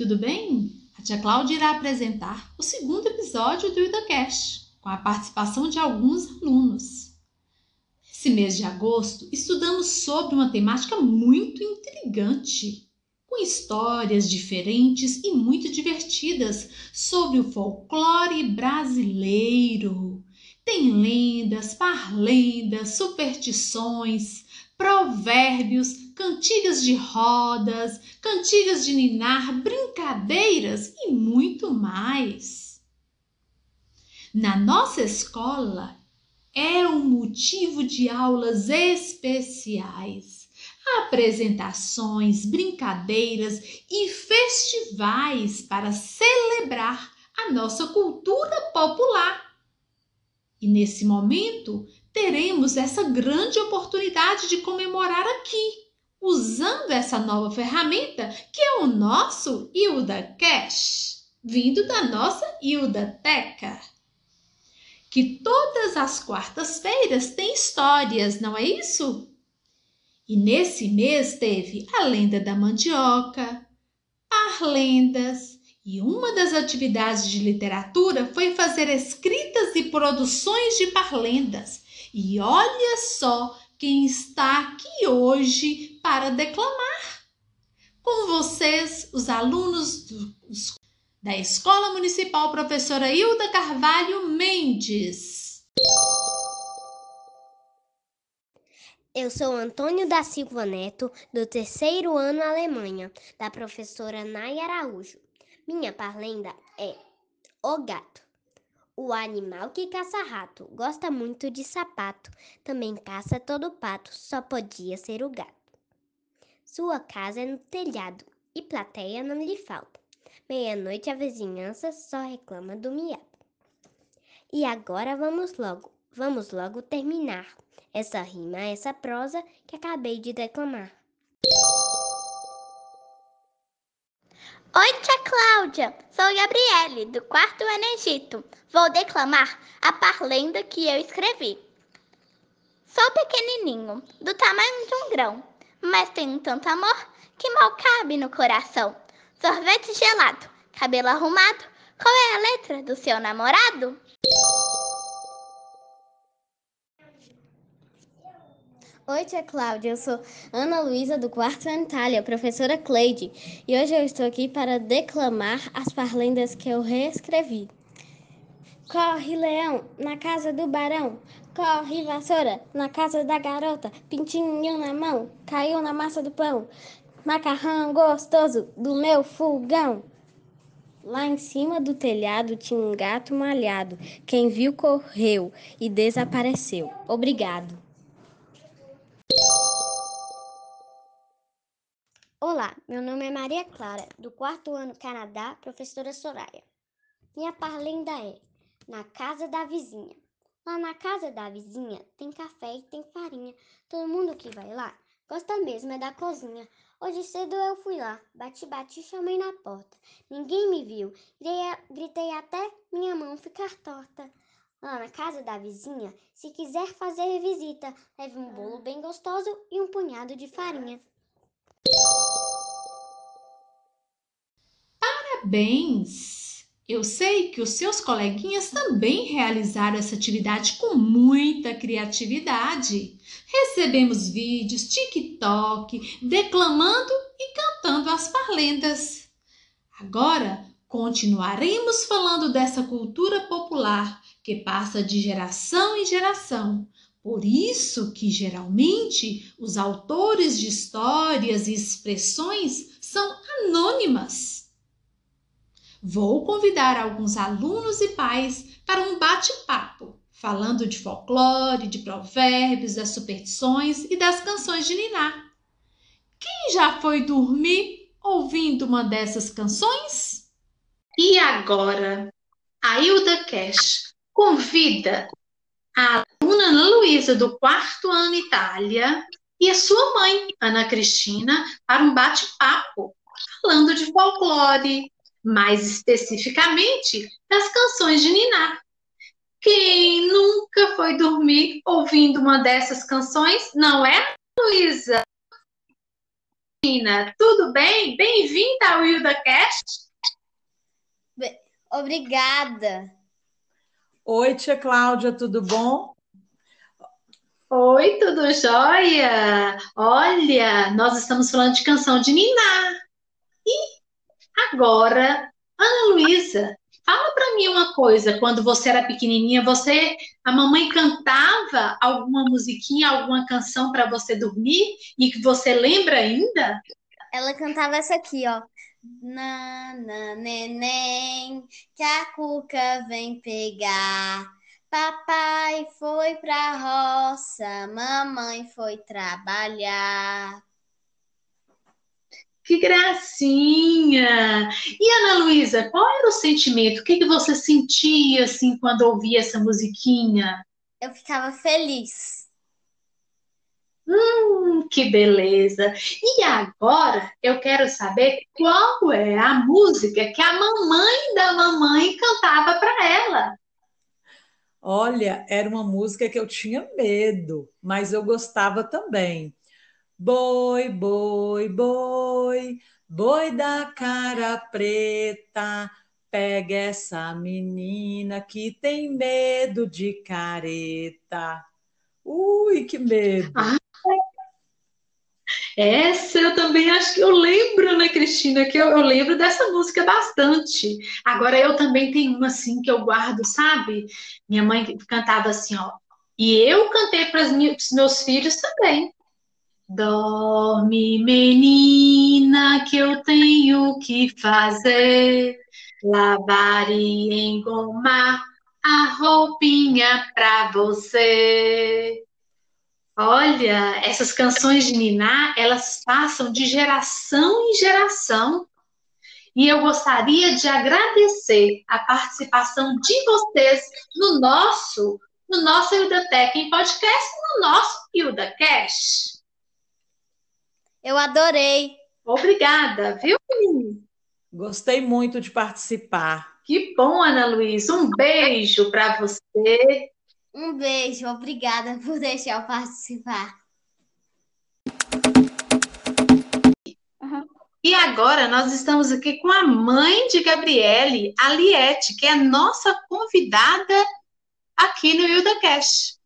tudo bem? A tia Cláudia irá apresentar o segundo episódio do IdaCast, com a participação de alguns alunos. Esse mês de agosto, estudamos sobre uma temática muito intrigante, com histórias diferentes e muito divertidas sobre o folclore brasileiro. Tem lendas, parlendas, superstições, provérbios, cantigas de rodas, cantigas de ninar, brincadeiras e muito mais. Na nossa escola é um motivo de aulas especiais, apresentações, brincadeiras e festivais para celebrar a nossa cultura popular. E nesse momento teremos essa grande oportunidade de comemorar aqui, usando essa nova ferramenta que é o nosso Hilda Cash, vindo da nossa Hilda Teca. Que todas as quartas-feiras tem histórias, não é isso? E nesse mês teve a lenda da mandioca, as lendas, e uma das atividades de literatura foi fazer escritas e produções de parlendas. E olha só quem está aqui hoje para declamar. Com vocês, os alunos do, da Escola Municipal Professora Hilda Carvalho Mendes. Eu sou Antônio da Silva Neto, do terceiro ano Alemanha, da professora Nay Araújo. Minha parlenda é O Gato. O animal que caça rato gosta muito de sapato, também caça todo pato, só podia ser o gato. Sua casa é no telhado e plateia não lhe falta. Meia-noite a vizinhança só reclama do miado. E agora vamos logo, vamos logo terminar essa rima, essa prosa que acabei de declamar. Oi, tia Cláudia! Sou Gabriele, do quarto ano Egito. Vou declamar a parlenda que eu escrevi. Sou pequenininho, do tamanho de um grão, mas tenho tanto amor que mal cabe no coração. Sorvete gelado, cabelo arrumado, qual é a letra do seu namorado? Oi, tia Cláudia, eu sou Ana Luísa do quarto ano Itália, professora Cleide, e hoje eu estou aqui para declamar as parlendas que eu reescrevi. Corre, leão, na casa do barão, corre, vassoura, na casa da garota, pintinho na mão, caiu na massa do pão, macarrão gostoso do meu fogão. Lá em cima do telhado tinha um gato malhado. Quem viu correu e desapareceu. Obrigado. Olá, meu nome é Maria Clara, do quarto ano Canadá, professora Soraya. Minha parlenda é Na Casa da Vizinha. Lá na casa da vizinha tem café e tem farinha. Todo mundo que vai lá gosta mesmo é da cozinha. Hoje cedo eu fui lá, bati, bati, chamei na porta. Ninguém me viu, gritei até minha mão ficar torta. Lá na casa da vizinha, se quiser fazer visita, leve um bolo bem gostoso e um punhado de farinha. Parabéns! Eu sei que os seus coleguinhas também realizaram essa atividade com muita criatividade. Recebemos vídeos, TikTok, declamando e cantando as parlendas. Agora continuaremos falando dessa cultura popular que passa de geração em geração por isso que geralmente os autores de histórias e expressões são anônimas. Vou convidar alguns alunos e pais para um bate-papo, falando de folclore, de provérbios, das superstições e das canções de Niná. Quem já foi dormir ouvindo uma dessas canções? E agora, a Hilda Cash convida a aluna Ana Luísa, do quarto ano Itália, e a sua mãe, Ana Cristina, para um bate-papo falando de folclore, mais especificamente das canções de Niná. Quem nunca foi dormir ouvindo uma dessas canções, não é, Luísa? Cristina, tudo bem? Bem-vinda ao WildaCast. Obrigada. Oi, tia Cláudia, tudo bom? Oi, tudo jóia? Olha, nós estamos falando de canção de Niná. E agora, Ana Luísa, fala para mim uma coisa. Quando você era pequenininha, você, a mamãe cantava alguma musiquinha, alguma canção para você dormir e que você lembra ainda? Ela cantava essa aqui, ó. Nana, neném, que a cuca vem pegar. Papai foi pra roça, mamãe foi trabalhar. Que gracinha! E Ana Luísa, qual era o sentimento? O que, que você sentia assim quando ouvia essa musiquinha? Eu ficava feliz. Que beleza! E agora eu quero saber qual é a música que a mamãe da mamãe cantava para ela. Olha, era uma música que eu tinha medo, mas eu gostava também. Boi, boi, boi, boi da cara preta, pega essa menina que tem medo de careta. Ui, que medo! Ah, essa eu também acho que eu lembro, né, Cristina? Que eu, eu, lembro dessa música bastante. Agora eu também tenho uma assim que eu guardo, sabe? Minha mãe cantava assim, ó. E eu cantei para os meus filhos também. Dorme, menina, que eu tenho que fazer. Lavar e engomar a roupinha para você. Olha, essas canções de Niná, elas passam de geração em geração. E eu gostaria de agradecer a participação de vocês no nosso, no nosso Ildetec em podcast, no nosso Ildacast. Eu adorei. Obrigada, viu? Gostei muito de participar. Que bom, Ana Luísa. Um beijo para você. Um beijo, obrigada por deixar eu participar. E agora nós estamos aqui com a mãe de Gabriele, a Liette, que é nossa convidada aqui no IldaCast.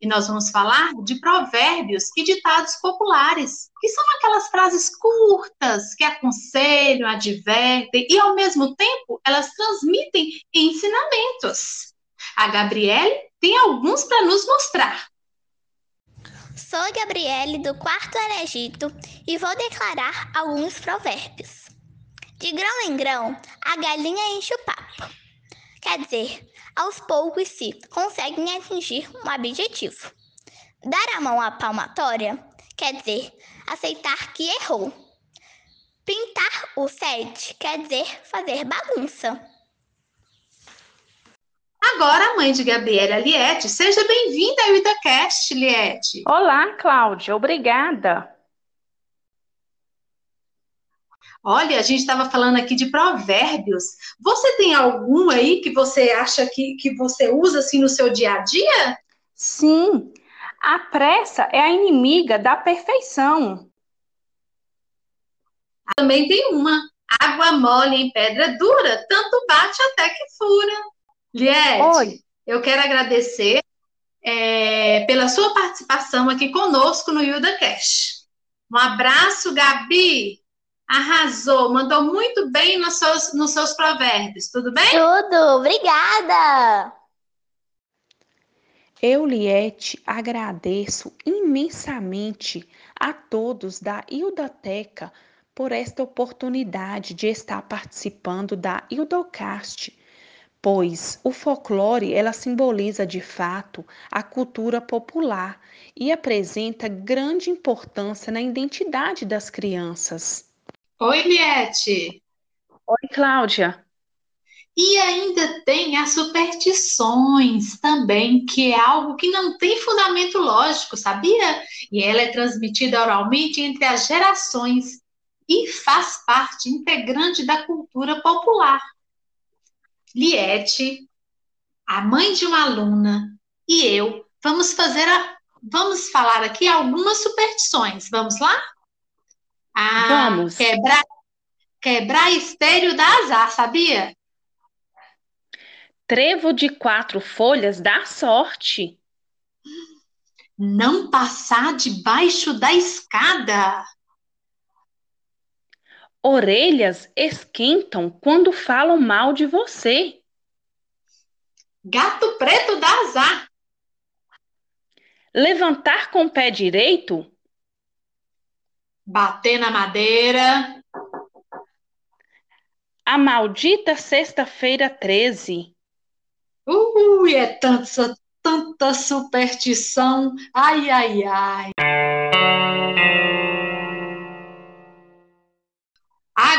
E nós vamos falar de provérbios e ditados populares, que são aquelas frases curtas que aconselham, advertem e, ao mesmo tempo, elas transmitem ensinamentos. A Gabriele tem alguns para nos mostrar. Sou Gabriele do quarto Egito e vou declarar alguns provérbios. De grão em grão, a galinha enche o papo. Quer dizer, aos poucos se conseguem atingir um objetivo. Dar a mão à palmatória quer dizer aceitar que errou. Pintar o sete quer dizer fazer bagunça. Agora, a mãe de Gabriela, Liette, seja bem-vinda ao IdaCast, Liette. Olá, Cláudia, obrigada. Olha, a gente estava falando aqui de provérbios. Você tem algum aí que você acha que, que você usa assim no seu dia a dia? Sim, a pressa é a inimiga da perfeição. Também tem uma. Água mole em pedra dura, tanto bate até que fura. Liette, Oi. eu quero agradecer é, pela sua participação aqui conosco no Yuda Cash. Um abraço, Gabi. Arrasou, mandou muito bem nos seus, nos seus provérbios, tudo bem? Tudo, obrigada! Eu, Liette, agradeço imensamente a todos da Ildoteca por esta oportunidade de estar participando da Ildocast pois o folclore ela simboliza de fato a cultura popular e apresenta grande importância na identidade das crianças. Oi, Liette. Oi, Cláudia. E ainda tem as superstições também, que é algo que não tem fundamento lógico, sabia? E ela é transmitida oralmente entre as gerações e faz parte integrante da cultura popular. Liette, a mãe de uma aluna e eu vamos fazer a, vamos falar aqui algumas superstições. Vamos lá? Ah, Vamos. Quebrar, quebrar espelho dá azar, sabia? Trevo de quatro folhas dá sorte. Não passar debaixo da escada. Orelhas esquentam quando falam mal de você. Gato preto dá azar. Levantar com o pé direito. Bater na madeira. A maldita sexta-feira 13. Ui, é tanta, tanta superstição. Ai, ai, ai.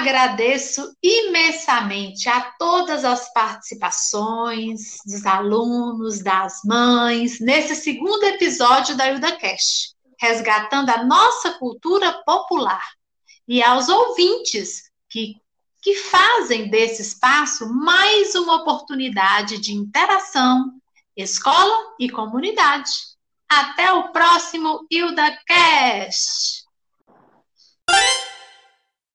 Agradeço imensamente a todas as participações dos alunos, das mães, nesse segundo episódio da IudaCast, resgatando a nossa cultura popular, e aos ouvintes que, que fazem desse espaço mais uma oportunidade de interação, escola e comunidade. Até o próximo IudaCast!